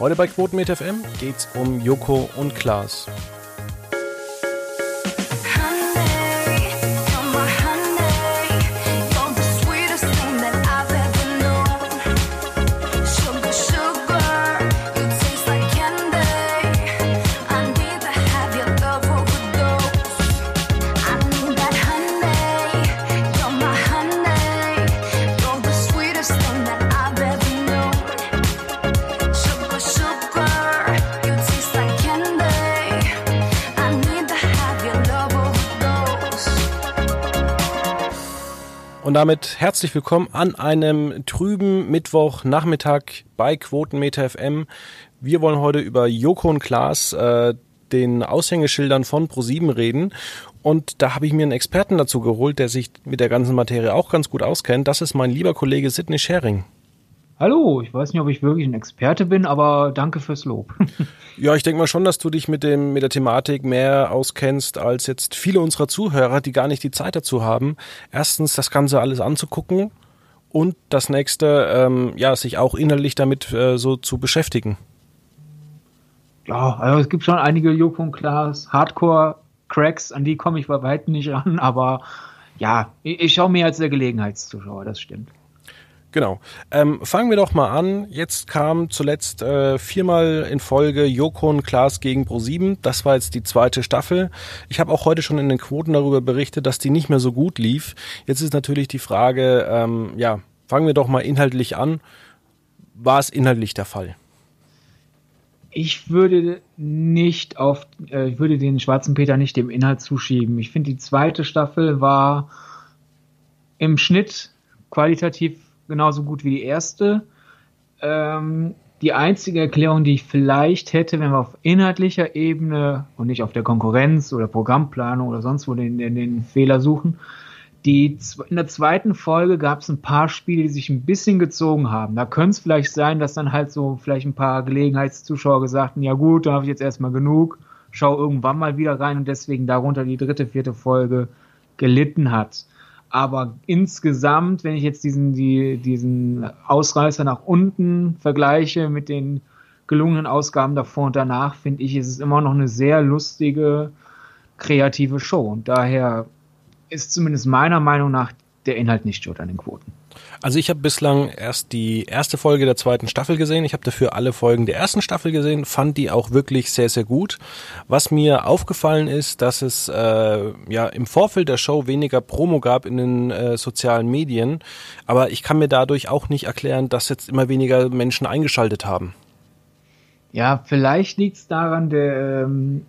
Heute bei Quotenmeter FM geht's um Joko und Klaas. Damit herzlich willkommen an einem trüben Mittwochnachmittag bei Quotenmeter FM. Wir wollen heute über Joko und Klaas, äh, den Aushängeschildern von ProSieben reden. Und da habe ich mir einen Experten dazu geholt, der sich mit der ganzen Materie auch ganz gut auskennt. Das ist mein lieber Kollege Sidney Schering. Hallo, ich weiß nicht, ob ich wirklich ein Experte bin, aber danke fürs Lob. ja, ich denke mal schon, dass du dich mit dem mit der Thematik mehr auskennst als jetzt viele unserer Zuhörer, die gar nicht die Zeit dazu haben. Erstens, das Ganze alles anzugucken und das nächste, ähm, ja, sich auch innerlich damit äh, so zu beschäftigen. Ja, also es gibt schon einige Joko Klaas Hardcore-Cracks, an die komme ich bei weitem nicht ran, aber ja, ich, ich schaue mir als der Gelegenheitszuschauer, das stimmt. Genau. Ähm, fangen wir doch mal an. Jetzt kam zuletzt äh, viermal in Folge Joko und Klaas gegen Pro7. Das war jetzt die zweite Staffel. Ich habe auch heute schon in den Quoten darüber berichtet, dass die nicht mehr so gut lief. Jetzt ist natürlich die Frage, ähm, ja, fangen wir doch mal inhaltlich an. War es inhaltlich der Fall? Ich würde nicht auf, äh, ich würde den Schwarzen Peter nicht dem Inhalt zuschieben. Ich finde, die zweite Staffel war im Schnitt qualitativ genauso gut wie die erste. Ähm, die einzige Erklärung, die ich vielleicht hätte, wenn wir auf inhaltlicher Ebene und nicht auf der Konkurrenz oder Programmplanung oder sonst wo den, den, den Fehler suchen, die, in der zweiten Folge gab es ein paar Spiele, die sich ein bisschen gezogen haben. Da könnte es vielleicht sein, dass dann halt so vielleicht ein paar Gelegenheitszuschauer gesagt haben, ja gut, da habe ich jetzt erstmal genug, schau irgendwann mal wieder rein und deswegen darunter die dritte, vierte Folge gelitten hat. Aber insgesamt, wenn ich jetzt diesen, die, diesen Ausreißer nach unten vergleiche mit den gelungenen Ausgaben davor und danach, finde ich, ist es immer noch eine sehr lustige, kreative Show. Und daher ist zumindest meiner Meinung nach der Inhalt nicht schuld an den Quoten. Also ich habe bislang erst die erste Folge der zweiten Staffel gesehen. Ich habe dafür alle Folgen der ersten Staffel gesehen, fand die auch wirklich sehr, sehr gut. Was mir aufgefallen ist, dass es äh, ja im Vorfeld der Show weniger Promo gab in den äh, sozialen Medien. Aber ich kann mir dadurch auch nicht erklären, dass jetzt immer weniger Menschen eingeschaltet haben. Ja, vielleicht liegt es daran, der, ähm,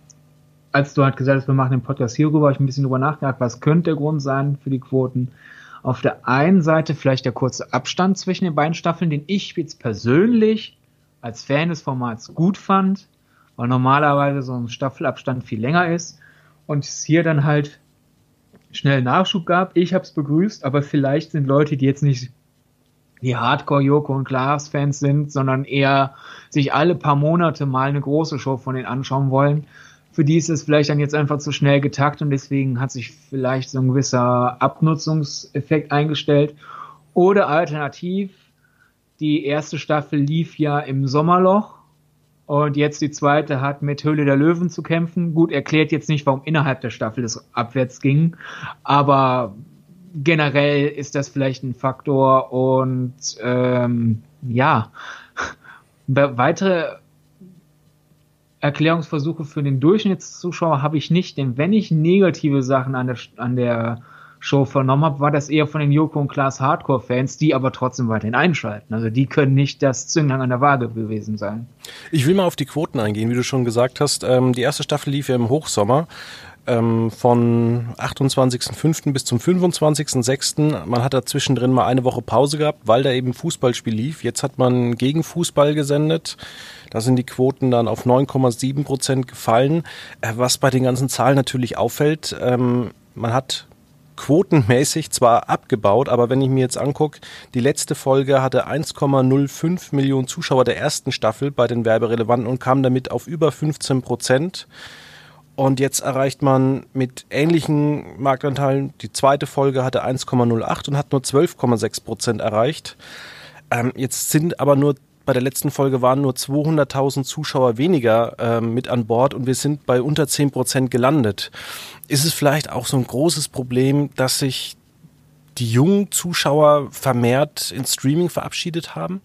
als du halt gesagt hast, wir machen den Podcast hierüber, habe ich ein bisschen drüber nachgedacht, was könnte der Grund sein für die Quoten auf der einen Seite vielleicht der kurze Abstand zwischen den beiden Staffeln, den ich jetzt persönlich als Fan des Formats gut fand, weil normalerweise so ein Staffelabstand viel länger ist und es hier dann halt schnell Nachschub gab. Ich habe es begrüßt, aber vielleicht sind Leute, die jetzt nicht die Hardcore Joko und Klaas Fans sind, sondern eher sich alle paar Monate mal eine große Show von denen anschauen wollen, für die ist es vielleicht dann jetzt einfach zu schnell getakt und deswegen hat sich vielleicht so ein gewisser Abnutzungseffekt eingestellt. Oder alternativ, die erste Staffel lief ja im Sommerloch und jetzt die zweite hat mit Höhle der Löwen zu kämpfen. Gut, erklärt jetzt nicht, warum innerhalb der Staffel es abwärts ging, aber generell ist das vielleicht ein Faktor und ähm, ja, weitere Erklärungsversuche für den Durchschnittszuschauer habe ich nicht, denn wenn ich negative Sachen an der, an der Show vernommen habe, war das eher von den Joko und Klaas Hardcore-Fans, die aber trotzdem weiterhin einschalten. Also die können nicht das Zünglein an der Waage gewesen sein. Ich will mal auf die Quoten eingehen, wie du schon gesagt hast. Ähm, die erste Staffel lief ja im Hochsommer ähm, von 28.05. bis zum 25.06. Man hat da zwischendrin mal eine Woche Pause gehabt, weil da eben Fußballspiel lief. Jetzt hat man gegen Fußball gesendet. Da sind die Quoten dann auf 9,7 Prozent gefallen. Äh, was bei den ganzen Zahlen natürlich auffällt, ähm, man hat quotenmäßig zwar abgebaut, aber wenn ich mir jetzt angucke, die letzte Folge hatte 1,05 Millionen Zuschauer der ersten Staffel bei den Werberelevanten und kam damit auf über 15 Prozent. Und jetzt erreicht man mit ähnlichen Marktanteilen, die zweite Folge hatte 1,08 und hat nur 12,6 Prozent erreicht. Ähm, jetzt sind aber nur bei der letzten Folge waren nur 200.000 Zuschauer weniger äh, mit an Bord und wir sind bei unter 10 Prozent gelandet. Ist es vielleicht auch so ein großes Problem, dass sich die jungen Zuschauer vermehrt ins Streaming verabschiedet haben?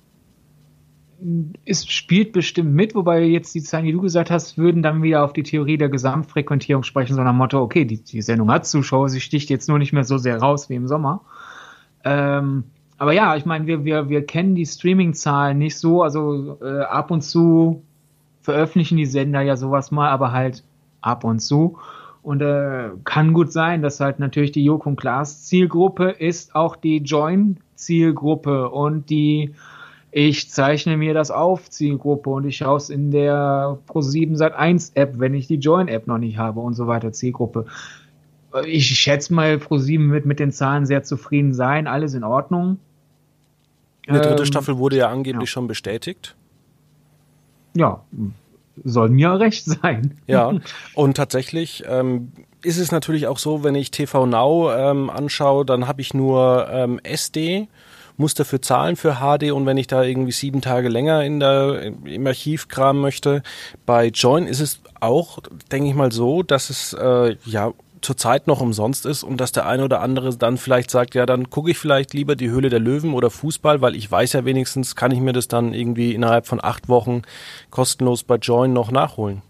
Es spielt bestimmt mit, wobei jetzt die Zahlen, die du gesagt hast, würden dann wieder auf die Theorie der Gesamtfrequentierung sprechen, so nach dem Motto, okay, die, die Sendung hat Zuschauer, sie sticht jetzt nur nicht mehr so sehr raus wie im Sommer. Ähm, aber ja, ich meine, wir, wir, wir kennen die Streaming-Zahlen nicht so, also äh, ab und zu veröffentlichen die Sender ja sowas mal, aber halt ab und zu. Und äh, kann gut sein, dass halt natürlich die Joko und Klaas Zielgruppe ist auch die Join Zielgruppe und die ich zeichne mir das auf Zielgruppe und ich schaue es in der Pro7 Sat 1 App, wenn ich die Join App noch nicht habe und so weiter Zielgruppe. Ich schätze mal, Pro7 wird mit den Zahlen sehr zufrieden sein, alles in Ordnung. Eine dritte ähm, Staffel wurde ja angeblich ja. schon bestätigt. Ja, soll mir recht sein. Ja, und tatsächlich ähm, ist es natürlich auch so, wenn ich TV Now ähm, anschaue, dann habe ich nur ähm, SD, muss dafür zahlen für HD und wenn ich da irgendwie sieben Tage länger in der, im Archiv kramen möchte, bei Join ist es auch, denke ich mal so, dass es äh, ja zurzeit noch umsonst ist und dass der eine oder andere dann vielleicht sagt, ja, dann gucke ich vielleicht lieber die Höhle der Löwen oder Fußball, weil ich weiß ja wenigstens, kann ich mir das dann irgendwie innerhalb von acht Wochen kostenlos bei Join noch nachholen.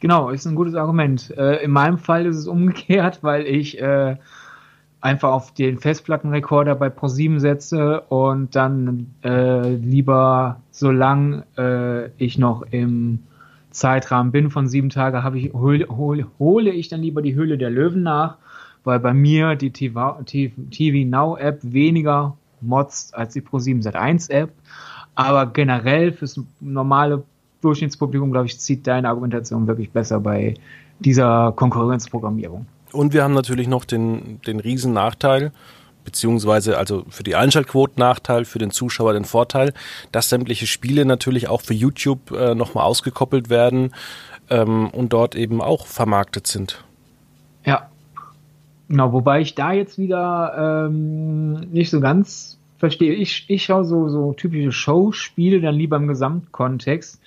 Genau, ist ein gutes Argument. Äh, in meinem Fall ist es umgekehrt, weil ich äh, einfach auf den Festplattenrekorder bei ProSieben setze und dann äh, lieber, solange äh, ich noch im Zeitrahmen bin von sieben Tagen, habe ich, hole, hole, hole ich dann lieber die Höhle der Löwen nach, weil bei mir die TV, TV Now App weniger motzt als die Pro7 Sat1 App. Aber generell fürs normale Durchschnittspublikum, glaube ich, zieht deine Argumentation wirklich besser bei dieser Konkurrenzprogrammierung. Und wir haben natürlich noch den, den riesen Nachteil, beziehungsweise also für die Einschaltquoten Nachteil, für den Zuschauer den Vorteil, dass sämtliche Spiele natürlich auch für YouTube äh, nochmal ausgekoppelt werden ähm, und dort eben auch vermarktet sind. Ja. Genau, wobei ich da jetzt wieder ähm, nicht so ganz verstehe. Ich, ich schaue so, so typische Showspiele dann lieber im Gesamtkontext,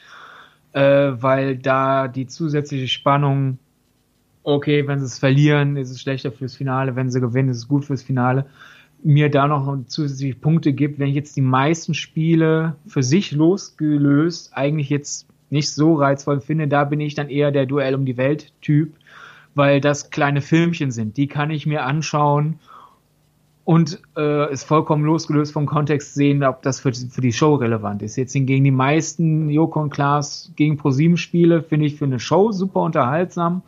äh, weil da die zusätzliche Spannung okay, wenn sie es verlieren, ist es schlechter fürs Finale, wenn sie gewinnen, ist es gut fürs Finale, mir da noch zusätzliche Punkte gibt, wenn ich jetzt die meisten Spiele für sich losgelöst eigentlich jetzt nicht so reizvoll finde, da bin ich dann eher der Duell um die Welt Typ, weil das kleine Filmchen sind, die kann ich mir anschauen und äh, ist vollkommen losgelöst vom Kontext sehen, ob das für, für die Show relevant ist. Jetzt hingegen die meisten Joko und Klaas gegen ProSieben Spiele finde ich für eine Show super unterhaltsam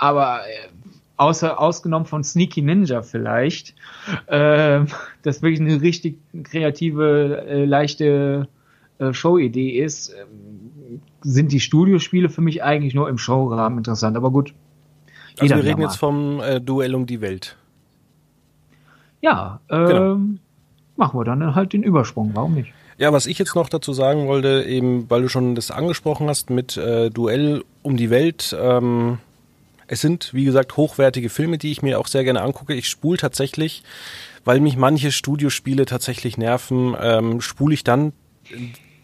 aber äh, außer ausgenommen von Sneaky Ninja vielleicht, äh, das wirklich eine richtig kreative, äh, leichte äh, Show-Idee ist, äh, sind die Studiospiele für mich eigentlich nur im Showrahmen interessant. Aber gut. Also wir reden jetzt vom äh, Duell um die Welt. Ja, äh, genau. machen wir dann halt den Übersprung. Warum nicht? Ja, was ich jetzt noch dazu sagen wollte, eben weil du schon das angesprochen hast mit äh, Duell um die Welt. Ähm, es sind, wie gesagt, hochwertige Filme, die ich mir auch sehr gerne angucke. Ich spule tatsächlich, weil mich manche Studiospiele tatsächlich nerven, ähm, spule ich dann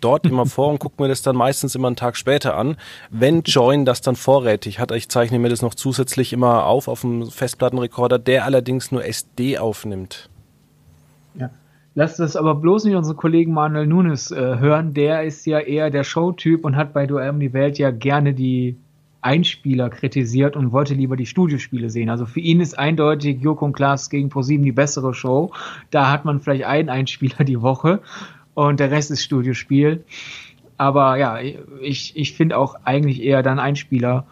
dort immer vor und gucke mir das dann meistens immer einen Tag später an. Wenn Join das dann vorrätig hat, ich zeichne mir das noch zusätzlich immer auf auf dem Festplattenrekorder, der allerdings nur SD aufnimmt. Ja. Lass das aber bloß nicht unsere Kollegen Manuel Nunes äh, hören. Der ist ja eher der Showtyp und hat bei Duell um die Welt ja gerne die Einspieler kritisiert und wollte lieber die Studiospiele sehen. Also für ihn ist eindeutig Joko und Klaas gegen ProSieben die bessere Show. Da hat man vielleicht einen Einspieler die Woche und der Rest ist Studiospiel. Aber ja, ich, ich finde auch eigentlich eher dann Einspieler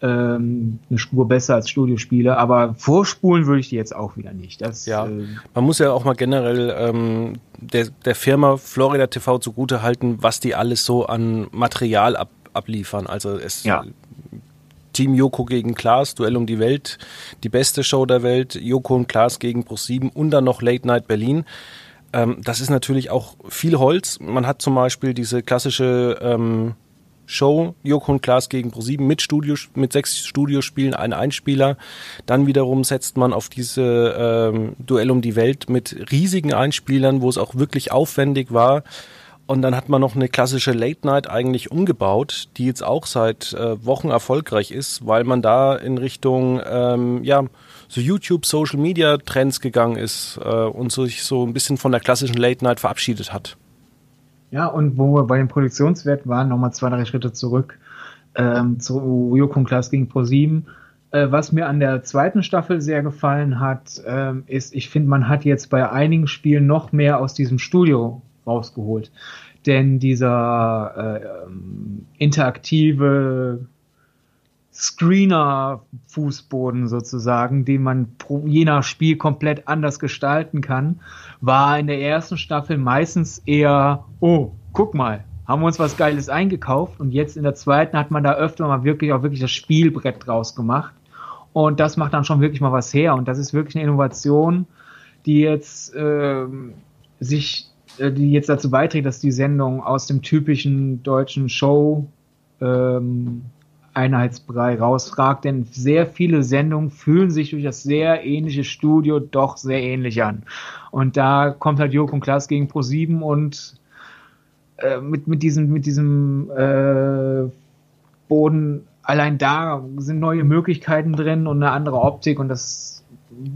ähm, eine Spur besser als Studiospiele, aber vorspulen würde ich die jetzt auch wieder nicht. Das, ja, äh, man muss ja auch mal generell ähm, der, der Firma Florida TV zugute halten, was die alles so an Material ab, abliefern. Also es ja. Team Joko gegen Klaas, Duell um die Welt, die beste Show der Welt, Joko und Klaas gegen Pro7 und dann noch Late Night Berlin. Ähm, das ist natürlich auch viel Holz. Man hat zum Beispiel diese klassische ähm, Show, Joko und Klaas gegen Pro7 mit mit sechs Studiospielen, ein Einspieler. Dann wiederum setzt man auf diese ähm, Duell um die Welt mit riesigen Einspielern, wo es auch wirklich aufwendig war. Und dann hat man noch eine klassische Late Night eigentlich umgebaut, die jetzt auch seit äh, Wochen erfolgreich ist, weil man da in Richtung ähm, ja so YouTube, Social Media Trends gegangen ist äh, und sich so ein bisschen von der klassischen Late Night verabschiedet hat. Ja, und wo wir bei den Produktionswerten waren, nochmal zwei, drei Schritte zurück ähm, zu Jokon Class gegen ProSieben. Äh, was mir an der zweiten Staffel sehr gefallen hat, ähm, ist, ich finde, man hat jetzt bei einigen Spielen noch mehr aus diesem Studio rausgeholt. Denn dieser äh, ähm, interaktive Screener-Fußboden sozusagen, den man pro, je nach Spiel komplett anders gestalten kann, war in der ersten Staffel meistens eher, oh, guck mal, haben wir uns was Geiles eingekauft und jetzt in der zweiten hat man da öfter mal wirklich auch wirklich das Spielbrett draus gemacht und das macht dann schon wirklich mal was her und das ist wirklich eine Innovation, die jetzt äh, sich, die jetzt dazu beiträgt, dass die Sendung aus dem typischen deutschen Show ähm, Einheitsbrei rausragt, denn sehr viele Sendungen fühlen sich durch das sehr ähnliche Studio doch sehr ähnlich an. Und da kommt halt Joko und Klaas gegen Pro7 und äh, mit, mit diesem, mit diesem äh, Boden, allein da sind neue Möglichkeiten drin und eine andere Optik und das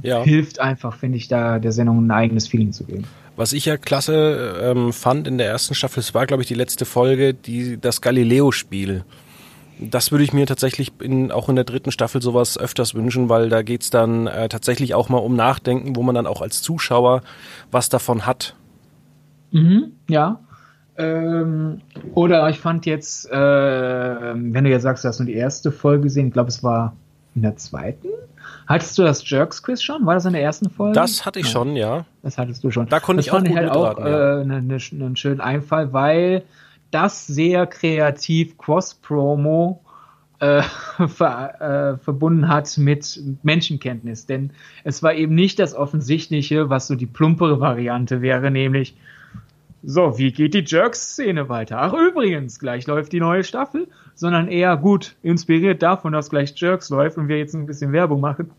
ja. hilft einfach, finde ich, da der Sendung ein eigenes Feeling zu geben. Was ich ja klasse ähm, fand in der ersten Staffel, es war, glaube ich, die letzte Folge, die, das Galileo-Spiel das würde ich mir tatsächlich in, auch in der dritten Staffel sowas öfters wünschen, weil da geht's dann äh, tatsächlich auch mal um Nachdenken, wo man dann auch als Zuschauer was davon hat. Mhm, ja. Ähm, oder ich fand jetzt, äh, wenn du jetzt sagst, du hast nur die erste Folge gesehen, ich glaube, es war in der zweiten. Hattest du das Jerks-Quiz schon? War das in der ersten Folge? Das hatte ich ja. schon, ja. Das hattest du schon. Da konnte das ich auch fand gut ich halt auch ja. äh, einen, einen schönen Einfall, weil das sehr kreativ Cross-Promo äh, ver, äh, verbunden hat mit Menschenkenntnis. Denn es war eben nicht das Offensichtliche, was so die plumpere Variante wäre, nämlich so, wie geht die Jerks-Szene weiter? Ach, übrigens, gleich läuft die neue Staffel, sondern eher gut inspiriert davon, dass gleich Jerks läuft und wir jetzt ein bisschen Werbung machen.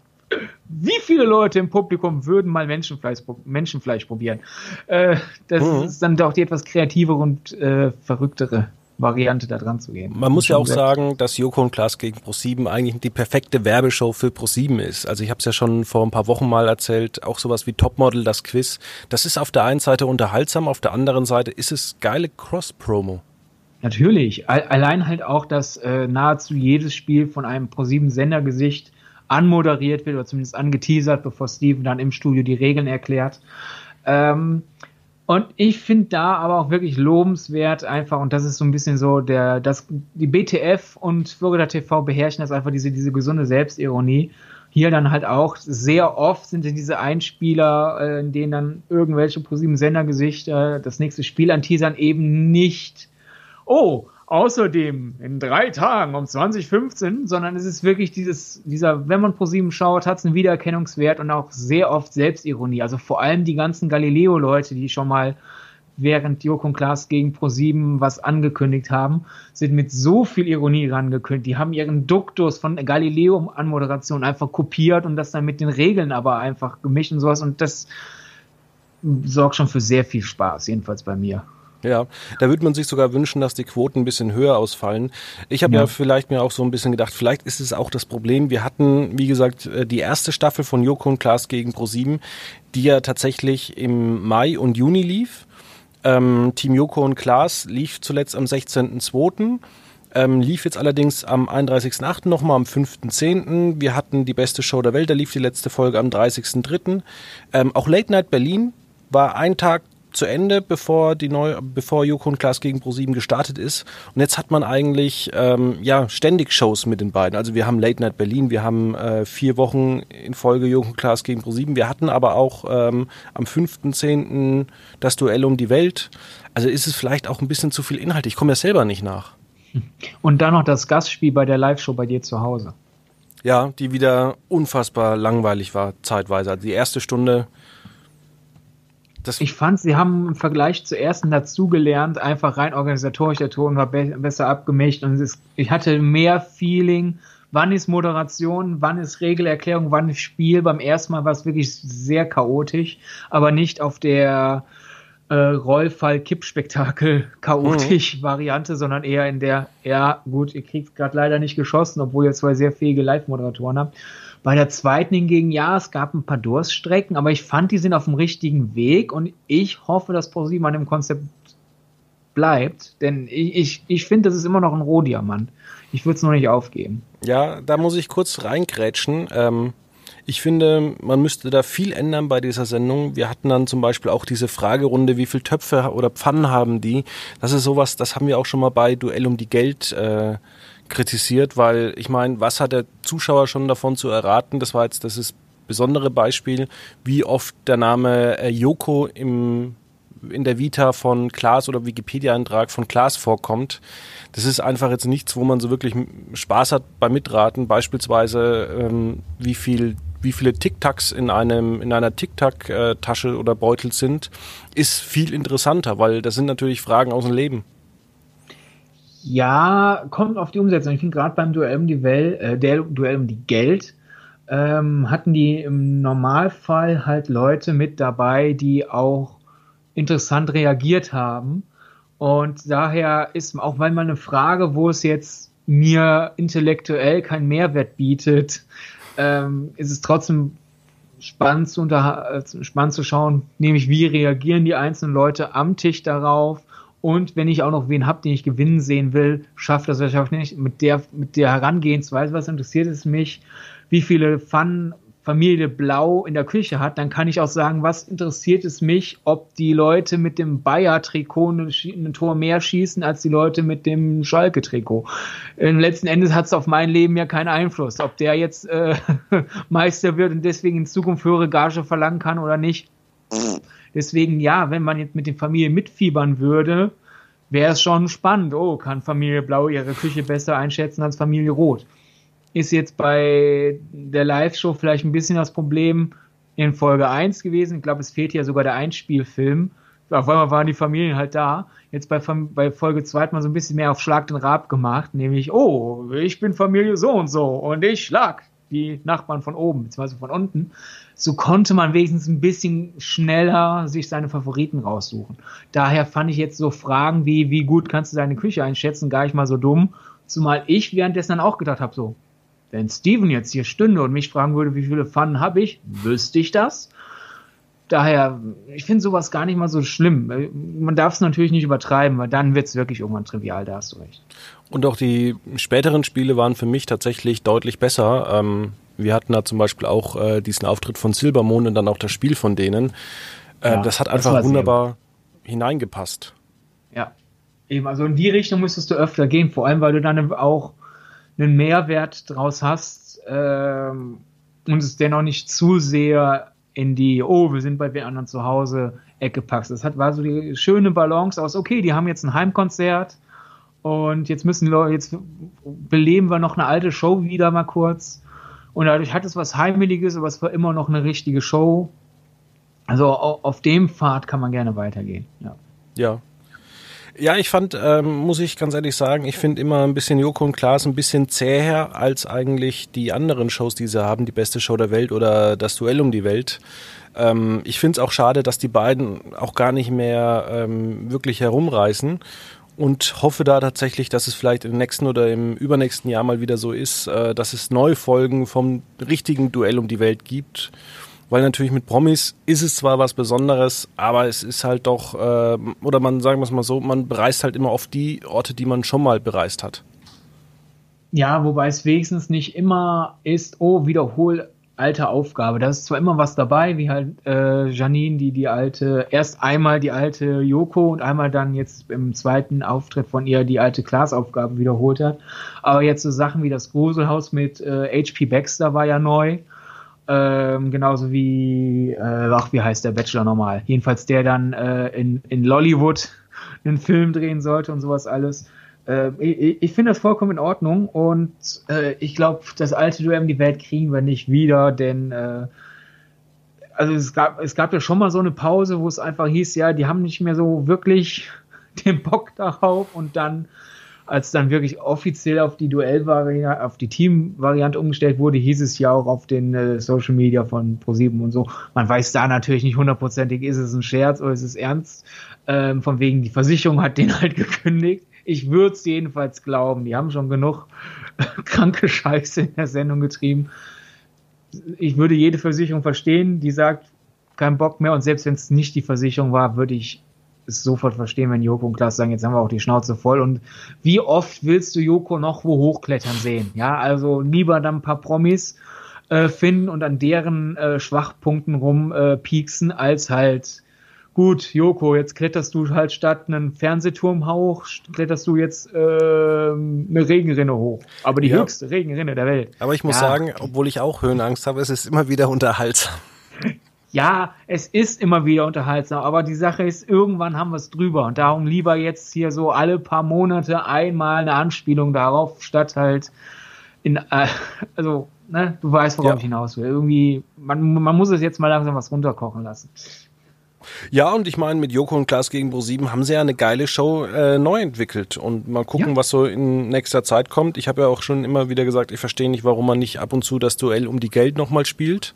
Wie viele Leute im Publikum würden mal Menschenfleisch, Menschenfleisch probieren? Äh, das mhm. ist dann doch die etwas kreativere und äh, verrücktere Variante da dran zu gehen. Man muss ja auch sagen, dass Joko und Klaas gegen ProSieben eigentlich die perfekte Werbeshow für ProSieben ist. Also ich habe es ja schon vor ein paar Wochen mal erzählt, auch sowas wie Topmodel, das Quiz. Das ist auf der einen Seite unterhaltsam, auf der anderen Seite ist es geile Cross-Promo. Natürlich. Allein halt auch, dass äh, nahezu jedes Spiel von einem ProSieben-Sendergesicht anmoderiert wird oder zumindest angeteasert, bevor Steven dann im Studio die Regeln erklärt. Ähm, und ich finde da aber auch wirklich lobenswert einfach, und das ist so ein bisschen so der, das, die BTF und Bürger TV beherrschen das einfach diese, diese gesunde Selbstironie. Hier dann halt auch sehr oft sind diese Einspieler, äh, in denen dann irgendwelche ProSieben Sendergesichter das nächste Spiel anteasern, eben nicht, oh, außerdem in drei Tagen um 2015, sondern es ist wirklich dieses, dieser, wenn man ProSieben schaut, hat es einen Wiedererkennungswert und auch sehr oft Selbstironie. Also vor allem die ganzen Galileo-Leute, die schon mal während Joko und Klaas gegen ProSieben was angekündigt haben, sind mit so viel Ironie rangekündigt. Die haben ihren Duktus von Galileo an Moderation einfach kopiert und das dann mit den Regeln aber einfach gemischt und sowas und das sorgt schon für sehr viel Spaß, jedenfalls bei mir. Ja, da würde man sich sogar wünschen, dass die Quoten ein bisschen höher ausfallen. Ich habe ja. ja. vielleicht mir auch so ein bisschen gedacht, vielleicht ist es auch das Problem. Wir hatten, wie gesagt, äh, die erste Staffel von Joko und Klaas gegen ProSieben, die ja tatsächlich im Mai und Juni lief. Ähm, Team Joko und Klaas lief zuletzt am 16.02. Ähm, lief jetzt allerdings am 31.08. nochmal am 5.10. Wir hatten die beste Show der Welt, da lief die letzte Folge am 30.03. Ähm, auch Late Night Berlin war ein Tag zu Ende, bevor die neue, bevor Joko und Klaas gegen Pro7 gestartet ist. Und jetzt hat man eigentlich ähm, ja ständig Shows mit den beiden. Also wir haben Late Night Berlin, wir haben äh, vier Wochen in Folge Joko und Klaas gegen Pro7. Wir hatten aber auch ähm, am 5.10. das Duell um die Welt. Also ist es vielleicht auch ein bisschen zu viel Inhalt. Ich komme ja selber nicht nach. Und dann noch das Gastspiel bei der Live-Show bei dir zu Hause. Ja, die wieder unfassbar langweilig war, zeitweise. Also die erste Stunde das ich fand, sie haben im Vergleich zur ersten dazugelernt, einfach rein organisatorisch, der Ton war be besser abgemischt und ist, ich hatte mehr Feeling, wann ist Moderation, wann ist Regelerklärung, wann ist Spiel. Beim ersten Mal war es wirklich sehr chaotisch, aber nicht auf der äh, Rollfall-Kippspektakel-chaotisch-Variante, mhm. sondern eher in der, ja, gut, ihr kriegt gerade leider nicht geschossen, obwohl ihr zwei sehr fähige Live-Moderatoren habt. Bei der zweiten hingegen, ja, es gab ein paar Durststrecken, aber ich fand, die sind auf dem richtigen Weg und ich hoffe, dass ProSieben an dem Konzept bleibt, denn ich, ich, ich finde, das ist immer noch ein Rohdiamant. Ich würde es noch nicht aufgeben. Ja, da muss ich kurz reingrätschen. Ähm, ich finde, man müsste da viel ändern bei dieser Sendung. Wir hatten dann zum Beispiel auch diese Fragerunde, wie viel Töpfe oder Pfannen haben die? Das ist sowas, das haben wir auch schon mal bei Duell um die Geld äh, kritisiert, weil ich meine, was hat der Zuschauer schon davon zu erraten? Das war jetzt das ist besondere Beispiel, wie oft der Name äh, Yoko im in der Vita von Klaas oder Wikipedia-Eintrag von Klaas vorkommt. Das ist einfach jetzt nichts, wo man so wirklich Spaß hat beim Mitraten. Beispielsweise, ähm, wie viel wie viele Tic-Tacs in einem in einer Tic-Tac-Tasche oder Beutel sind, ist viel interessanter, weil das sind natürlich Fragen aus dem Leben. Ja, kommt auf die Umsetzung. Ich finde gerade beim Duell um die Welt, äh, der Duell um die Geld, ähm, hatten die im Normalfall halt Leute mit dabei, die auch interessant reagiert haben. Und daher ist auch weil man eine Frage, wo es jetzt mir intellektuell keinen Mehrwert bietet, ähm, ist es trotzdem spannend zu, unter, äh, spannend zu schauen, nämlich wie reagieren die einzelnen Leute am Tisch darauf. Und wenn ich auch noch wen habe, den ich gewinnen sehen will, schafft das wahrscheinlich nicht mit der, mit der Herangehensweise, was interessiert es mich, wie viele Fun Familie Blau in der Küche hat, dann kann ich auch sagen, was interessiert es mich, ob die Leute mit dem Bayer-Trikot ein Tor mehr schießen als die Leute mit dem Schalke-Trikot. Letzten Endes hat es auf mein Leben ja keinen Einfluss, ob der jetzt äh, Meister wird und deswegen in Zukunft höhere Gage verlangen kann oder nicht. Deswegen ja, wenn man jetzt mit den Familien mitfiebern würde, wäre es schon spannend. Oh, kann Familie Blau ihre Küche besser einschätzen als Familie Rot? ist jetzt bei der Live-Show vielleicht ein bisschen das Problem in Folge 1 gewesen. Ich glaube, es fehlt ja sogar der Einspielfilm. Auf einmal waren die Familien halt da. Jetzt bei, bei Folge 2 hat man so ein bisschen mehr auf Schlag den Rab gemacht, nämlich, oh, ich bin Familie so und so und ich schlag die Nachbarn von oben, beziehungsweise von unten. So konnte man wenigstens ein bisschen schneller sich seine Favoriten raussuchen. Daher fand ich jetzt so Fragen wie, wie gut kannst du deine Küche einschätzen, gar nicht mal so dumm. Zumal ich währenddessen dann auch gedacht habe, so, wenn Steven jetzt hier stünde und mich fragen würde, wie viele Pfannen habe ich, wüsste ich das. Daher, ich finde sowas gar nicht mal so schlimm. Man darf es natürlich nicht übertreiben, weil dann wird es wirklich irgendwann trivial, da hast du recht. Und auch die späteren Spiele waren für mich tatsächlich deutlich besser. Ähm, wir hatten da zum Beispiel auch äh, diesen Auftritt von Silbermond und dann auch das Spiel von denen. Äh, ja, das hat einfach das wunderbar hineingepasst. Ja, eben, also in die Richtung müsstest du öfter gehen, vor allem weil du dann auch einen Mehrwert draus hast ähm, und es dennoch nicht zu sehr in die, oh, wir sind bei den anderen zu Hause Ecke packst. Das hat, war so die schöne Balance aus, okay, die haben jetzt ein Heimkonzert und jetzt müssen Leute, jetzt beleben wir noch eine alte Show wieder mal kurz. Und dadurch hat es was Heimeliges, aber es war immer noch eine richtige Show. Also auf dem Pfad kann man gerne weitergehen. Ja. Ja, ja, ich fand, ähm, muss ich ganz ehrlich sagen, ich finde immer ein bisschen Joko und Klaas ein bisschen zäher als eigentlich die anderen Shows, die sie haben, die beste Show der Welt oder das Duell um die Welt. Ähm, ich finde es auch schade, dass die beiden auch gar nicht mehr ähm, wirklich herumreißen und hoffe da tatsächlich, dass es vielleicht im nächsten oder im übernächsten Jahr mal wieder so ist, äh, dass es neue Folgen vom richtigen Duell um die Welt gibt weil natürlich mit Promis ist es zwar was Besonderes, aber es ist halt doch, äh, oder man sagen wir es mal so, man bereist halt immer oft die Orte, die man schon mal bereist hat. Ja, wobei es wenigstens nicht immer ist, oh, wiederhol alte Aufgabe. Da ist zwar immer was dabei, wie halt äh, Janine, die die alte, erst einmal die alte Yoko und einmal dann jetzt im zweiten Auftritt von ihr die alte Klaas-Aufgabe wiederholt hat. Aber jetzt so Sachen wie das Gruselhaus mit äh, H.P. Baxter war ja neu. Ähm, genauso wie, äh, ach, wie heißt der Bachelor nochmal? Jedenfalls der dann äh, in, in Lollywood einen Film drehen sollte und sowas alles. Äh, ich, ich finde das vollkommen in Ordnung und äh, ich glaube, das alte Duell die Welt kriegen wir nicht wieder, denn äh, also es gab, es gab ja schon mal so eine Pause, wo es einfach hieß, ja, die haben nicht mehr so wirklich den Bock darauf und dann als dann wirklich offiziell auf die Duellvariante, auf die Teamvariante umgestellt wurde, hieß es ja auch auf den äh, Social Media von ProSieben und so. Man weiß da natürlich nicht hundertprozentig, ist es ein Scherz oder ist es ernst. Ähm, von wegen, die Versicherung hat den halt gekündigt. Ich würde es jedenfalls glauben. Die haben schon genug kranke Scheiße in der Sendung getrieben. Ich würde jede Versicherung verstehen, die sagt, kein Bock mehr. Und selbst wenn es nicht die Versicherung war, würde ich es sofort verstehen, wenn Joko und Klaas sagen, jetzt haben wir auch die Schnauze voll. Und wie oft willst du Joko noch wo hochklettern sehen? Ja, also lieber dann ein paar Promis äh, finden und an deren äh, Schwachpunkten rumpieksen, äh, als halt gut, Joko, jetzt kletterst du halt statt einen Fernsehturm hoch, kletterst du jetzt äh, eine Regenrinne hoch. Aber die ja. höchste Regenrinne der Welt. Aber ich muss ja. sagen, obwohl ich auch Höhenangst habe, es ist immer wieder unterhaltsam. Ja, es ist immer wieder unterhaltsam, aber die Sache ist, irgendwann haben wir es drüber und darum lieber jetzt hier so alle paar Monate einmal eine Anspielung darauf, statt halt in, äh, also, ne, du weißt, worauf ja. ich hinaus will. Irgendwie, man, man muss es jetzt mal langsam was runterkochen lassen. Ja, und ich meine, mit Joko und Klaas gegen Pro7 haben sie ja eine geile Show äh, neu entwickelt. Und mal gucken, ja. was so in nächster Zeit kommt. Ich habe ja auch schon immer wieder gesagt, ich verstehe nicht, warum man nicht ab und zu das Duell um die Geld nochmal spielt.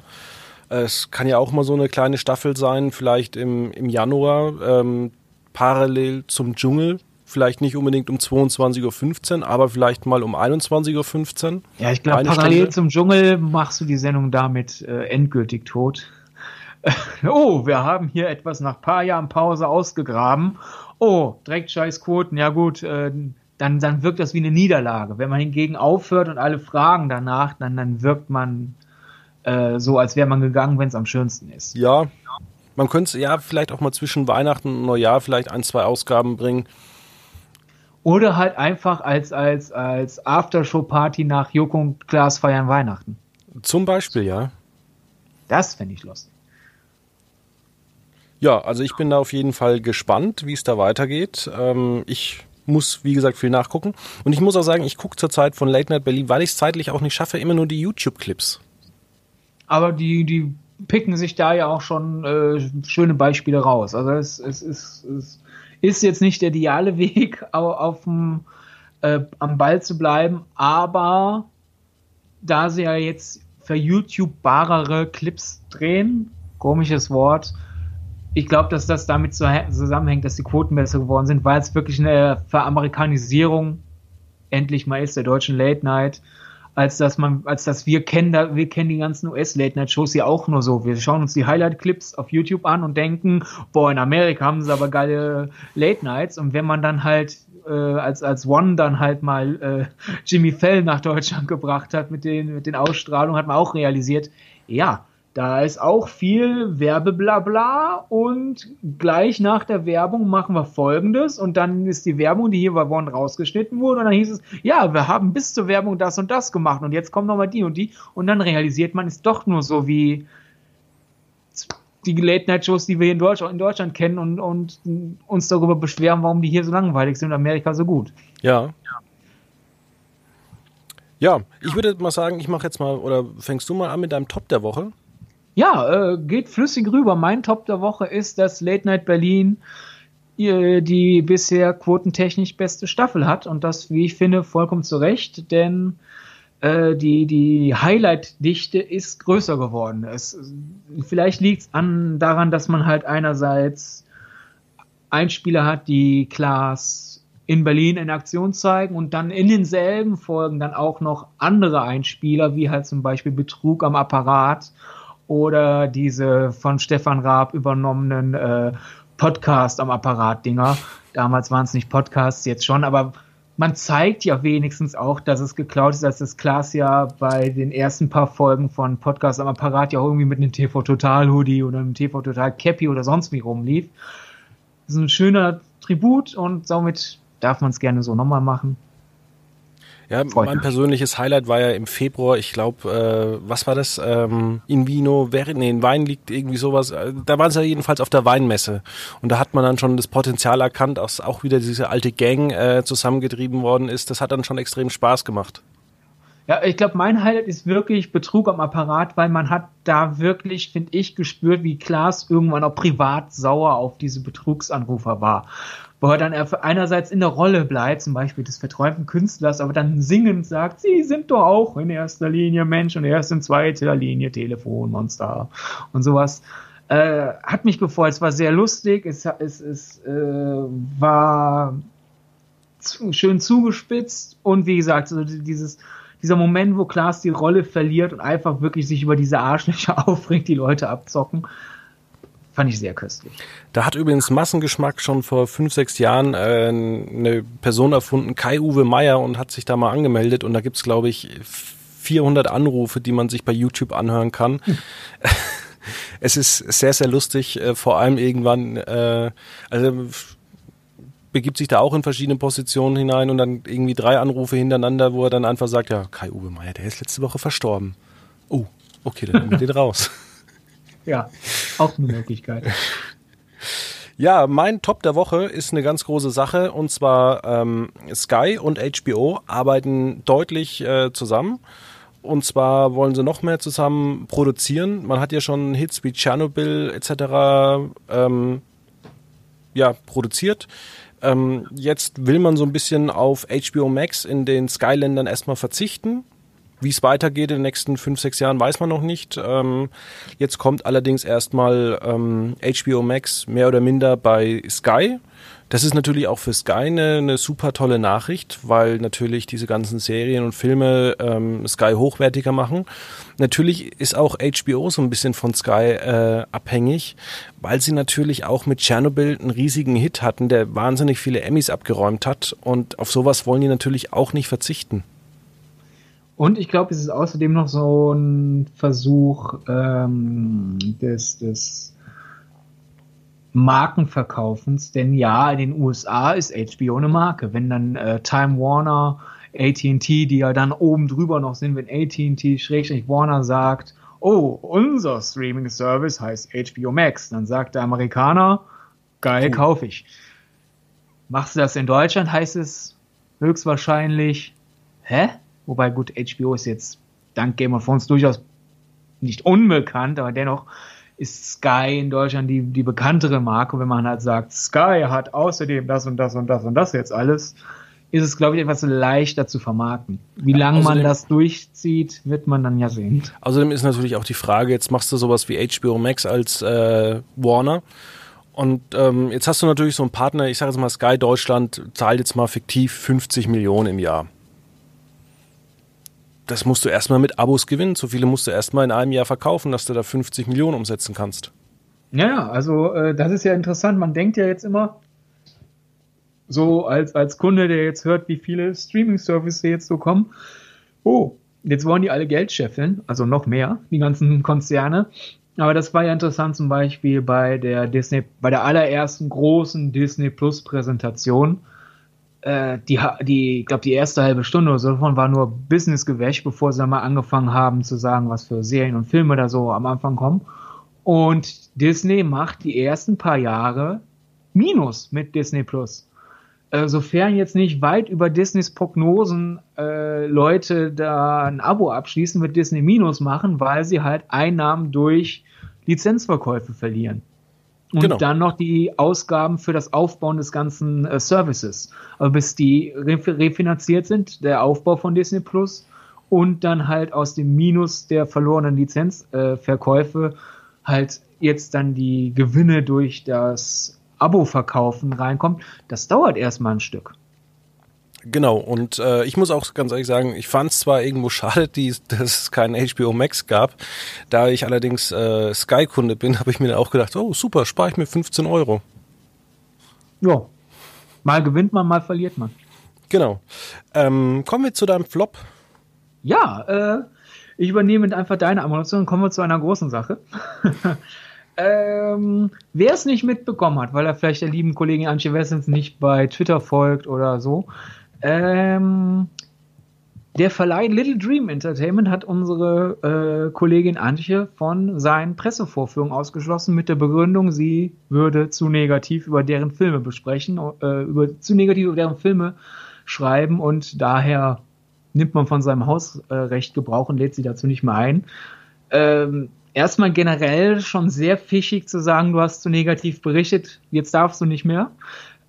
Es kann ja auch mal so eine kleine Staffel sein, vielleicht im, im Januar, ähm, parallel zum Dschungel. Vielleicht nicht unbedingt um 22.15 Uhr, aber vielleicht mal um 21.15 Uhr. Ja, ich glaube, parallel Stunde. zum Dschungel machst du die Sendung damit äh, endgültig tot. oh, wir haben hier etwas nach paar Jahren Pause ausgegraben. Oh, direkt scheiß Quoten. Ja gut, äh, dann, dann wirkt das wie eine Niederlage. Wenn man hingegen aufhört und alle fragen danach, dann, dann wirkt man äh, so, als wäre man gegangen, wenn es am schönsten ist. Ja, man könnte ja vielleicht auch mal zwischen Weihnachten und Neujahr vielleicht ein, zwei Ausgaben bringen. Oder halt einfach als, als, als Aftershow-Party nach Joko und Klaas feiern Weihnachten. Zum Beispiel, ja. Das fände ich lustig. Ja, also ich bin da auf jeden Fall gespannt, wie es da weitergeht. Ähm, ich muss, wie gesagt, viel nachgucken. Und ich muss auch sagen, ich gucke zurzeit von Late Night Berlin, weil ich es zeitlich auch nicht schaffe, immer nur die YouTube-Clips. Aber die, die picken sich da ja auch schon äh, schöne Beispiele raus. Also es, es, es, es ist jetzt nicht der ideale Weg, auf dem, äh, am Ball zu bleiben, aber da sie ja jetzt für YouTube-barere Clips drehen, komisches Wort, ich glaube, dass das damit zusammenhängt, dass die Quoten besser geworden sind, weil es wirklich eine Veramerikanisierung endlich mal ist, der deutschen Late Night, als dass man, als dass wir kennen, da, wir kennen die ganzen US-Late Night Shows ja auch nur so. Wir schauen uns die Highlight-Clips auf YouTube an und denken, boah, in Amerika haben sie aber geile Late Nights. Und wenn man dann halt äh, als, als One dann halt mal äh, Jimmy Fell nach Deutschland gebracht hat mit den, mit den Ausstrahlungen, hat man auch realisiert, ja, da ist auch viel Werbeblabla und gleich nach der Werbung machen wir folgendes und dann ist die Werbung, die hier bei One rausgeschnitten wurde und dann hieß es, ja, wir haben bis zur Werbung das und das gemacht und jetzt kommen nochmal die und die und dann realisiert man, ist doch nur so wie die Late-Night-Shows, die wir in Deutschland, in Deutschland kennen und, und uns darüber beschweren, warum die hier so langweilig sind und Amerika so gut. Ja. Ja, ich würde mal sagen, ich mache jetzt mal, oder fängst du mal an mit deinem Top der Woche? Ja, äh, geht flüssig rüber. Mein Top der Woche ist, dass Late Night Berlin äh, die bisher quotentechnisch beste Staffel hat und das, wie ich finde, vollkommen zu Recht, denn äh, die, die Highlight-Dichte ist größer geworden. Es, vielleicht liegt es daran, dass man halt einerseits Einspieler hat, die Klaas in Berlin in Aktion zeigen und dann in denselben Folgen dann auch noch andere Einspieler, wie halt zum Beispiel Betrug am Apparat oder diese von Stefan Raab übernommenen äh, Podcast am Apparat-Dinger. Damals waren es nicht Podcasts, jetzt schon, aber man zeigt ja wenigstens auch, dass es geklaut ist, als das Klaas ja bei den ersten paar Folgen von Podcast am Apparat ja auch irgendwie mit einem TV Total Hoodie oder einem TV Total Cappy oder sonst wie rumlief. Das ist ein schöner Tribut und somit darf man es gerne so nochmal machen. Ja, mein persönliches Highlight war ja im Februar, ich glaube, äh, was war das? Ähm, in Vino, wer, nee, in Wein liegt irgendwie sowas. Äh, da waren sie ja jedenfalls auf der Weinmesse. Und da hat man dann schon das Potenzial erkannt, dass auch wieder diese alte Gang äh, zusammengetrieben worden ist. Das hat dann schon extrem Spaß gemacht. Ja, ich glaube, mein Highlight ist wirklich Betrug am Apparat, weil man hat da wirklich, finde ich, gespürt, wie Klaas irgendwann auch privat sauer auf diese Betrugsanrufer war wo er dann einerseits in der Rolle bleibt, zum Beispiel des verträumten Künstlers, aber dann singend sagt, sie sind doch auch in erster Linie Mensch und erst in zweiter Linie Telefonmonster. Und sowas. Äh, hat mich gefreut, es war sehr lustig, es, es, es äh, war zu, schön zugespitzt. Und wie gesagt, so dieses, dieser Moment, wo Klaas die Rolle verliert und einfach wirklich sich über diese Arschlöcher aufregt, die Leute abzocken, fand ich sehr köstlich. Da hat übrigens Massengeschmack schon vor fünf, sechs Jahren äh, eine Person erfunden, Kai-Uwe Meier, und hat sich da mal angemeldet. Und da gibt's glaube ich, 400 Anrufe, die man sich bei YouTube anhören kann. Hm. es ist sehr, sehr lustig, äh, vor allem irgendwann, äh, also begibt sich da auch in verschiedene Positionen hinein und dann irgendwie drei Anrufe hintereinander, wo er dann einfach sagt, ja, Kai-Uwe Meier, der ist letzte Woche verstorben. Oh, okay, dann nehmen wir den raus. Ja, auch eine Möglichkeit. Ja, mein Top der Woche ist eine ganz große Sache und zwar ähm, Sky und HBO arbeiten deutlich äh, zusammen. Und zwar wollen sie noch mehr zusammen produzieren. Man hat ja schon Hits wie Chernobyl etc. Ähm, ja, produziert. Ähm, jetzt will man so ein bisschen auf HBO Max in den Skyländern erstmal verzichten. Wie es weitergeht in den nächsten fünf, sechs Jahren, weiß man noch nicht. Ähm, jetzt kommt allerdings erstmal ähm, HBO Max mehr oder minder bei Sky. Das ist natürlich auch für Sky eine, eine super tolle Nachricht, weil natürlich diese ganzen Serien und Filme ähm, Sky hochwertiger machen. Natürlich ist auch HBO so ein bisschen von Sky äh, abhängig, weil sie natürlich auch mit Chernobyl einen riesigen Hit hatten, der wahnsinnig viele Emmys abgeräumt hat. Und auf sowas wollen die natürlich auch nicht verzichten. Und ich glaube, es ist außerdem noch so ein Versuch ähm, des, des Markenverkaufens, denn ja, in den USA ist HBO eine Marke. Wenn dann äh, Time Warner, AT&T, die ja dann oben drüber noch sind, wenn AT&T Schrägstrich Warner sagt, oh, unser Streaming Service heißt HBO Max, dann sagt der Amerikaner, geil, cool. kaufe ich. Machst du das in Deutschland, heißt es höchstwahrscheinlich, hä? Wobei gut, HBO ist jetzt dank Game of Thrones durchaus nicht unbekannt, aber dennoch ist Sky in Deutschland die, die bekanntere Marke. Wenn man halt sagt, Sky hat außerdem das und das und das und das jetzt alles, ist es, glaube ich, etwas leichter zu vermarkten. Wie ja, lange man das durchzieht, wird man dann ja sehen. Außerdem ist natürlich auch die Frage, jetzt machst du sowas wie HBO Max als äh, Warner. Und ähm, jetzt hast du natürlich so einen Partner, ich sage jetzt mal Sky Deutschland, zahlt jetzt mal fiktiv 50 Millionen im Jahr das musst du erstmal mit Abos gewinnen. So viele musst du erstmal in einem Jahr verkaufen, dass du da 50 Millionen umsetzen kannst. Ja, also äh, das ist ja interessant. Man denkt ja jetzt immer, so als, als Kunde, der jetzt hört, wie viele Streaming-Services jetzt so kommen, oh, jetzt wollen die alle Geld scheffeln, also noch mehr, die ganzen Konzerne. Aber das war ja interessant zum Beispiel bei der Disney, bei der allerersten großen Disney Plus Präsentation äh, die, die, ich glaube, die erste halbe Stunde oder so davon war nur Business-Gewäsch, bevor sie mal angefangen haben zu sagen, was für Serien und Filme da so am Anfang kommen. Und Disney macht die ersten paar Jahre Minus mit Disney Plus. Äh, sofern jetzt nicht weit über Disneys Prognosen äh, Leute da ein Abo abschließen, wird Disney Minus machen, weil sie halt Einnahmen durch Lizenzverkäufe verlieren und genau. dann noch die Ausgaben für das Aufbauen des ganzen äh, Services. Aber bis die refinanziert sind, der Aufbau von Disney Plus und dann halt aus dem Minus der verlorenen Lizenzverkäufe äh, halt jetzt dann die Gewinne durch das Abo-Verkaufen reinkommt, das dauert erstmal ein Stück. Genau, und äh, ich muss auch ganz ehrlich sagen, ich fand es zwar irgendwo schade, die, dass es keinen HBO Max gab. Da ich allerdings äh, Sky-Kunde bin, habe ich mir auch gedacht, oh super, spare ich mir 15 Euro. Ja, mal gewinnt man, mal verliert man. Genau. Ähm, kommen wir zu deinem Flop. Ja, äh, ich übernehme einfach deine Ammunition und kommen wir zu einer großen Sache. ähm, Wer es nicht mitbekommen hat, weil er vielleicht der lieben Kollegin Antje Wessens nicht bei Twitter folgt oder so, ähm, der Verleih Little Dream Entertainment hat unsere äh, Kollegin Antje von seinen Pressevorführungen ausgeschlossen mit der Begründung, sie würde zu negativ über deren Filme besprechen, äh, über, zu negativ über deren Filme schreiben und daher nimmt man von seinem Hausrecht Gebrauch und lädt sie dazu nicht mehr ein. Ähm, erstmal generell schon sehr fischig zu sagen, du hast zu negativ berichtet, jetzt darfst du nicht mehr.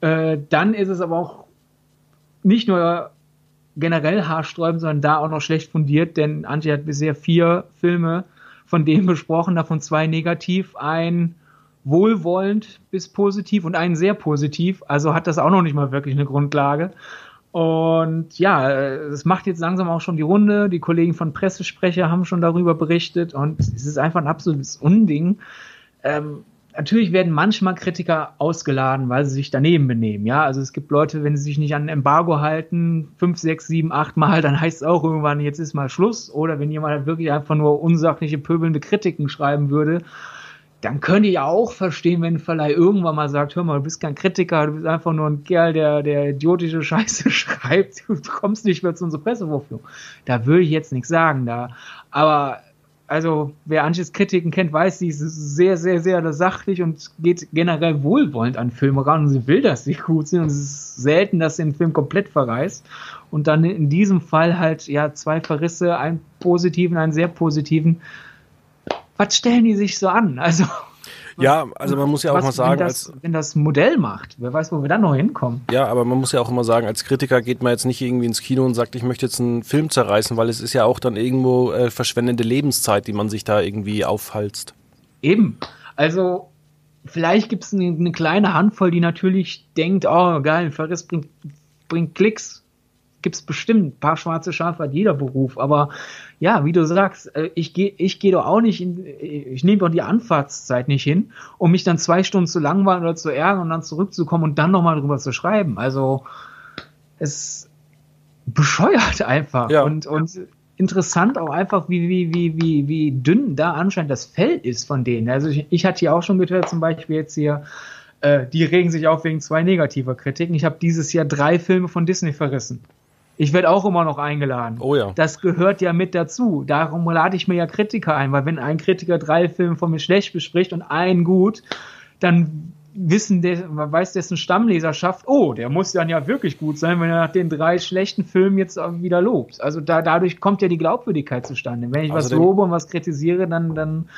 Äh, dann ist es aber auch nicht nur generell haarsträubend, sondern da auch noch schlecht fundiert, denn Antje hat bisher vier Filme von denen besprochen, davon zwei negativ, ein wohlwollend bis positiv und einen sehr positiv. Also hat das auch noch nicht mal wirklich eine Grundlage. Und ja, es macht jetzt langsam auch schon die Runde. Die Kollegen von Pressesprecher haben schon darüber berichtet und es ist einfach ein absolutes Unding. Ähm, natürlich werden manchmal Kritiker ausgeladen, weil sie sich daneben benehmen. Ja, also es gibt Leute, wenn sie sich nicht an Embargo halten, fünf, sechs, sieben, acht Mal, dann heißt es auch irgendwann, jetzt ist mal Schluss. Oder wenn jemand wirklich einfach nur unsachliche, pöbelnde Kritiken schreiben würde, dann könnte ich auch verstehen, wenn ein Verleih irgendwann mal sagt, hör mal, du bist kein Kritiker, du bist einfach nur ein Kerl, der, der idiotische Scheiße schreibt, du kommst nicht mehr zu unserer Pressevorführung. Da würde ich jetzt nichts sagen, da. Aber also wer Anches Kritiken kennt, weiß, sie ist sehr, sehr, sehr sachlich und geht generell wohlwollend an Filme ran und sie will, dass sie gut sind und es ist selten, dass sie den Film komplett verreißt und dann in diesem Fall halt ja zwei Verrisse, einen positiven, einen sehr positiven. Was stellen die sich so an? Also ja, also man muss ja auch mal sagen, wenn das, wenn das Modell macht, wer weiß, wo wir dann noch hinkommen. Ja, aber man muss ja auch immer sagen, als Kritiker geht man jetzt nicht irgendwie ins Kino und sagt, ich möchte jetzt einen Film zerreißen, weil es ist ja auch dann irgendwo äh, verschwendende Lebenszeit, die man sich da irgendwie aufhalst. Eben. Also vielleicht gibt es eine, eine, kleine Handvoll, die natürlich denkt, oh geil, Verriss bringt, bringt Klicks. Gibt es bestimmt. Ein paar schwarze Schafe hat jeder Beruf. Aber ja, wie du sagst, äh, ich gehe ich geh doch auch nicht in, ich nehme doch die Anfahrtszeit nicht hin, um mich dann zwei Stunden zu langweilen oder zu ärgern und dann zurückzukommen und dann nochmal drüber zu schreiben. Also es bescheuert einfach ja. und, und interessant auch einfach, wie, wie, wie, wie, wie dünn da anscheinend das Fell ist von denen. Also ich, ich hatte ja auch schon gehört, zum Beispiel jetzt hier, äh, die regen sich auf wegen zwei negativer Kritiken. Ich habe dieses Jahr drei Filme von Disney verrissen. Ich werde auch immer noch eingeladen. Oh ja. Das gehört ja mit dazu. Darum lade ich mir ja Kritiker ein, weil wenn ein Kritiker drei Filme von mir schlecht bespricht und einen gut, dann wissen der, weiß dessen Stammleserschaft, oh, der muss dann ja wirklich gut sein, wenn er nach den drei schlechten Filmen jetzt wieder lobt. Also da, dadurch kommt ja die Glaubwürdigkeit zustande. Wenn ich also was lobe und was kritisiere, dann, dann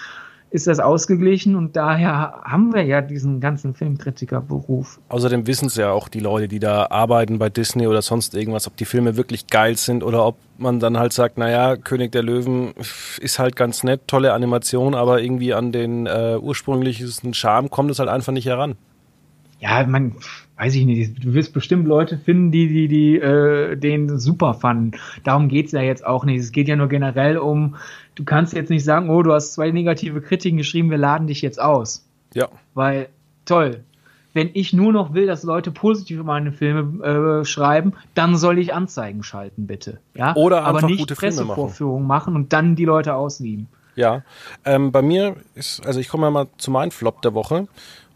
ist das ausgeglichen und daher haben wir ja diesen ganzen Filmkritikerberuf. Außerdem wissen es ja auch die Leute, die da arbeiten bei Disney oder sonst irgendwas, ob die Filme wirklich geil sind oder ob man dann halt sagt, naja, König der Löwen ist halt ganz nett, tolle Animation, aber irgendwie an den äh, ursprünglichen Charme kommt es halt einfach nicht heran. Ja, man, weiß ich nicht, du wirst bestimmt Leute finden, die, die, die äh, den super fanden. Darum geht's ja jetzt auch nicht. Es geht ja nur generell um, du kannst jetzt nicht sagen, oh, du hast zwei negative Kritiken geschrieben, wir laden dich jetzt aus. Ja. Weil, toll. Wenn ich nur noch will, dass Leute positiv über meine Filme äh, schreiben, dann soll ich Anzeigen schalten, bitte. Ja? Oder aber nicht gute Pressevorführungen machen. machen und dann die Leute auslieben. Ja, ähm, bei mir ist, also ich komme ja mal zu meinem Flop der Woche.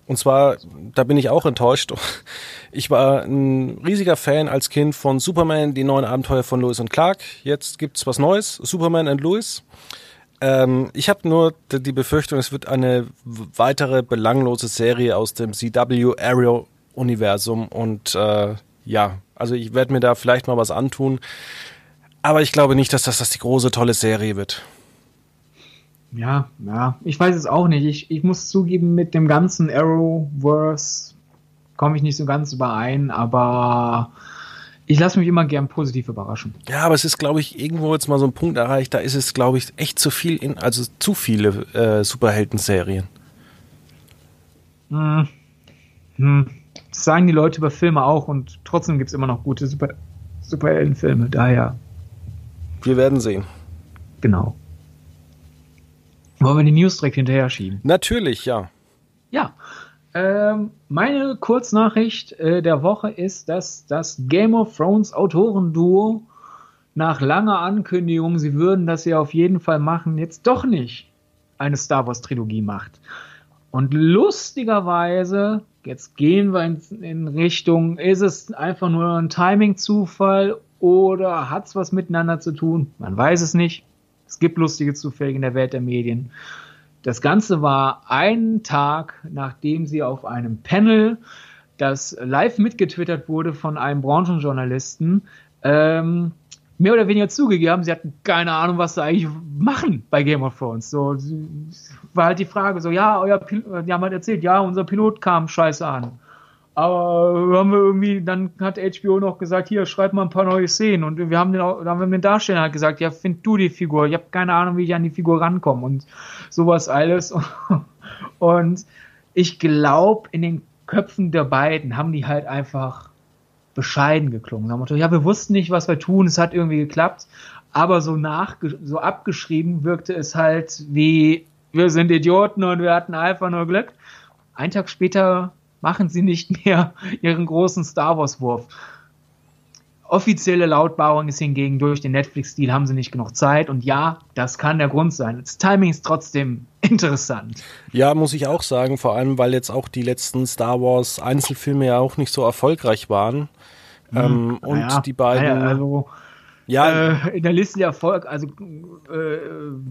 Und zwar, da bin ich auch enttäuscht. Ich war ein riesiger Fan als Kind von Superman, die neuen Abenteuer von Lewis und Clark. Jetzt gibt's was Neues, Superman and Lewis. Ähm, ich habe nur die Befürchtung, es wird eine weitere belanglose Serie aus dem CW Arrow Universum und äh, ja, also ich werde mir da vielleicht mal was antun, aber ich glaube nicht, dass das, das die große tolle Serie wird ja, ja, ich weiß es auch nicht. Ich, ich muss zugeben, mit dem ganzen Arrowverse komme ich nicht so ganz überein, aber ich lasse mich immer gern positiv überraschen. Ja, aber es ist, glaube ich, irgendwo jetzt mal so ein Punkt erreicht, da ist es, glaube ich, echt zu viel, in, also zu viele äh, Superhelden-Serien. Hm. Hm. Das sagen die Leute über Filme auch und trotzdem gibt es immer noch gute Super Superheldenfilme, daher. Wir werden sehen. Genau. Wollen wir die News direkt hinterher schieben? Natürlich, ja. Ja. Ähm, meine Kurznachricht äh, der Woche ist, dass das Game of Thrones Autorenduo nach langer Ankündigung, sie würden das ja auf jeden Fall machen, jetzt doch nicht eine Star Wars Trilogie macht. Und lustigerweise, jetzt gehen wir in, in Richtung, ist es einfach nur ein Timing-Zufall oder hat es was miteinander zu tun? Man weiß es nicht. Es gibt lustige Zufälle in der Welt der Medien. Das Ganze war einen Tag, nachdem sie auf einem Panel, das live mitgetwittert wurde von einem Branchenjournalisten, ähm, mehr oder weniger zugegeben sie hatten keine Ahnung, was sie eigentlich machen bei Game of Thrones. So war halt die Frage, so ja, euer Pilot, die haben halt erzählt, ja, unser Pilot kam scheiße an. Aber haben wir irgendwie, dann hat HBO noch gesagt, hier, schreib mal ein paar neue Szenen. Und wir haben den, auch, dann haben wir den Darsteller halt gesagt, ja, find du die Figur. Ich habe keine Ahnung, wie ich an die Figur rankomme und sowas alles. Und ich glaube, in den Köpfen der beiden haben die halt einfach bescheiden geklungen. Ja, wir wussten nicht, was wir tun, es hat irgendwie geklappt. Aber so nach, so abgeschrieben wirkte es halt wie, wir sind Idioten und wir hatten einfach nur Glück. Ein Tag später machen sie nicht mehr ihren großen Star Wars-Wurf. Offizielle Lautbarung ist hingegen durch den Netflix-Stil haben sie nicht genug Zeit und ja, das kann der Grund sein. Das Timing ist trotzdem interessant. Ja, muss ich auch sagen, vor allem weil jetzt auch die letzten Star Wars Einzelfilme ja auch nicht so erfolgreich waren. Hm, ähm, und ja, die beiden. Ja, also, ja. Äh, in der Liste der Erfolg, also äh,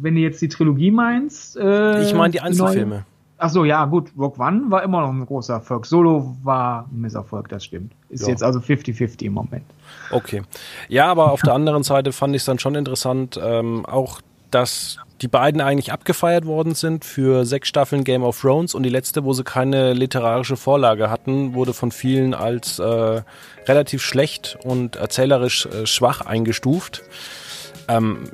wenn du jetzt die Trilogie meinst. Äh, ich meine die Einzelfilme. Die Ach so, ja, gut. Rock One war immer noch ein großer Erfolg. Solo war ein Misserfolg, das stimmt. Ist ja. jetzt also 50-50 im Moment. Okay. Ja, aber auf der anderen Seite fand ich es dann schon interessant, ähm, auch, dass die beiden eigentlich abgefeiert worden sind für sechs Staffeln Game of Thrones und die letzte, wo sie keine literarische Vorlage hatten, wurde von vielen als äh, relativ schlecht und erzählerisch äh, schwach eingestuft. Ähm,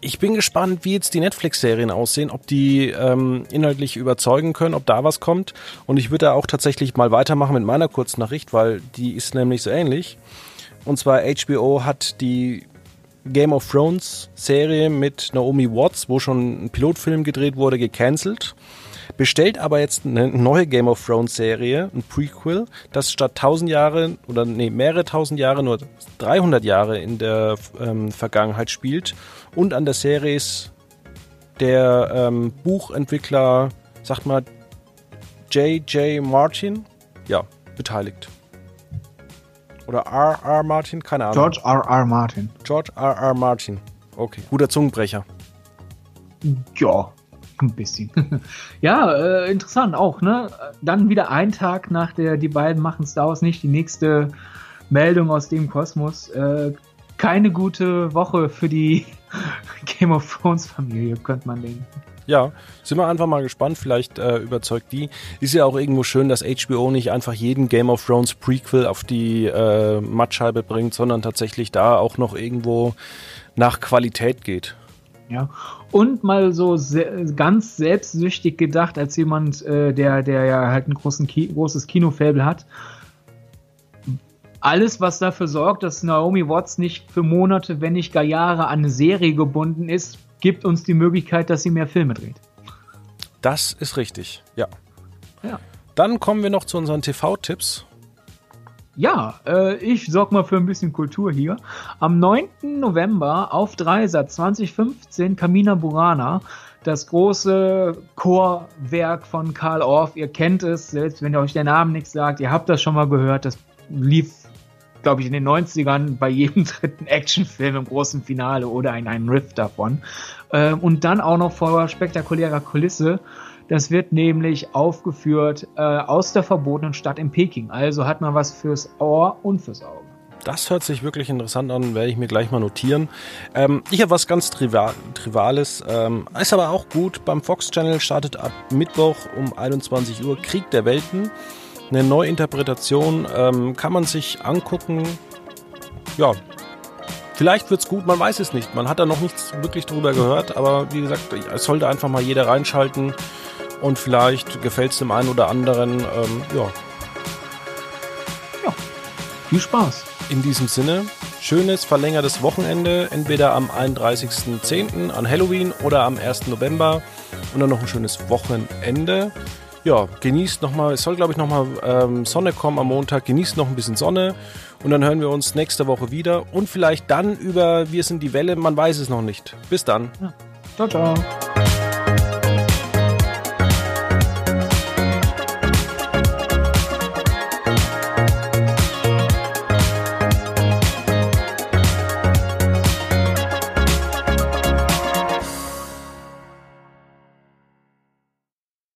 ich bin gespannt, wie jetzt die Netflix-Serien aussehen, ob die ähm, inhaltlich überzeugen können, ob da was kommt. Und ich würde da auch tatsächlich mal weitermachen mit meiner Kurznachricht, weil die ist nämlich so ähnlich. Und zwar HBO hat die Game of Thrones Serie mit Naomi Watts, wo schon ein Pilotfilm gedreht wurde, gecancelt bestellt aber jetzt eine neue Game of Thrones Serie, ein Prequel, das statt 1000 Jahre oder nee, mehrere tausend Jahre nur 300 Jahre in der ähm, Vergangenheit spielt und an der Serie ist der ähm, Buchentwickler, sagt mal, J.J. Martin, ja, beteiligt. Oder R.R. Martin, keine Ahnung. George R.R. Martin. George R.R. Martin. Okay, guter Zungenbrecher. Ja, ein bisschen. ja, äh, interessant auch, ne? Dann wieder ein Tag nach der, die beiden machen Star Wars nicht, die nächste Meldung aus dem Kosmos. Äh, keine gute Woche für die Game of Thrones Familie, könnte man denken. Ja, sind wir einfach mal gespannt, vielleicht äh, überzeugt die. Ist ja auch irgendwo schön, dass HBO nicht einfach jeden Game of Thrones Prequel auf die äh, Mattscheibe bringt, sondern tatsächlich da auch noch irgendwo nach Qualität geht. Ja. Und mal so se ganz selbstsüchtig gedacht, als jemand, äh, der, der ja halt ein großen Ki großes Kinofabel hat. Alles, was dafür sorgt, dass Naomi Watts nicht für Monate, wenn nicht gar Jahre an eine Serie gebunden ist, gibt uns die Möglichkeit, dass sie mehr Filme dreht. Das ist richtig, ja. ja. Dann kommen wir noch zu unseren TV-Tipps. Ja, äh, ich sorge mal für ein bisschen Kultur hier. Am 9. November auf Dreisat 2015 Camina Burana, das große Chorwerk von Karl Orff. Ihr kennt es, selbst wenn ihr euch der Name nichts sagt. Ihr habt das schon mal gehört. Das lief, glaube ich, in den 90ern bei jedem dritten Actionfilm im großen Finale oder in einem Riff davon. Äh, und dann auch noch vor spektakulärer Kulisse. Das wird nämlich aufgeführt äh, aus der verbotenen Stadt in Peking. Also hat man was fürs Ohr und fürs Auge. Das hört sich wirklich interessant an, werde ich mir gleich mal notieren. Ähm, ich habe was ganz Trivial, Triviales, ähm, ist aber auch gut. Beim Fox Channel startet ab Mittwoch um 21 Uhr Krieg der Welten. Eine Neuinterpretation ähm, kann man sich angucken. Ja, vielleicht wird es gut, man weiß es nicht. Man hat da noch nichts wirklich drüber gehört, aber wie gesagt, es sollte einfach mal jeder reinschalten und vielleicht gefällt es dem einen oder anderen. Ähm, ja. Ja, viel Spaß. In diesem Sinne, schönes verlängertes Wochenende, entweder am 31.10. an Halloween oder am 1. November und dann noch ein schönes Wochenende. Ja, genießt nochmal, es soll glaube ich nochmal ähm, Sonne kommen am Montag, genießt noch ein bisschen Sonne und dann hören wir uns nächste Woche wieder und vielleicht dann über Wir sind die Welle, man weiß es noch nicht. Bis dann. Ja. Ciao, ciao.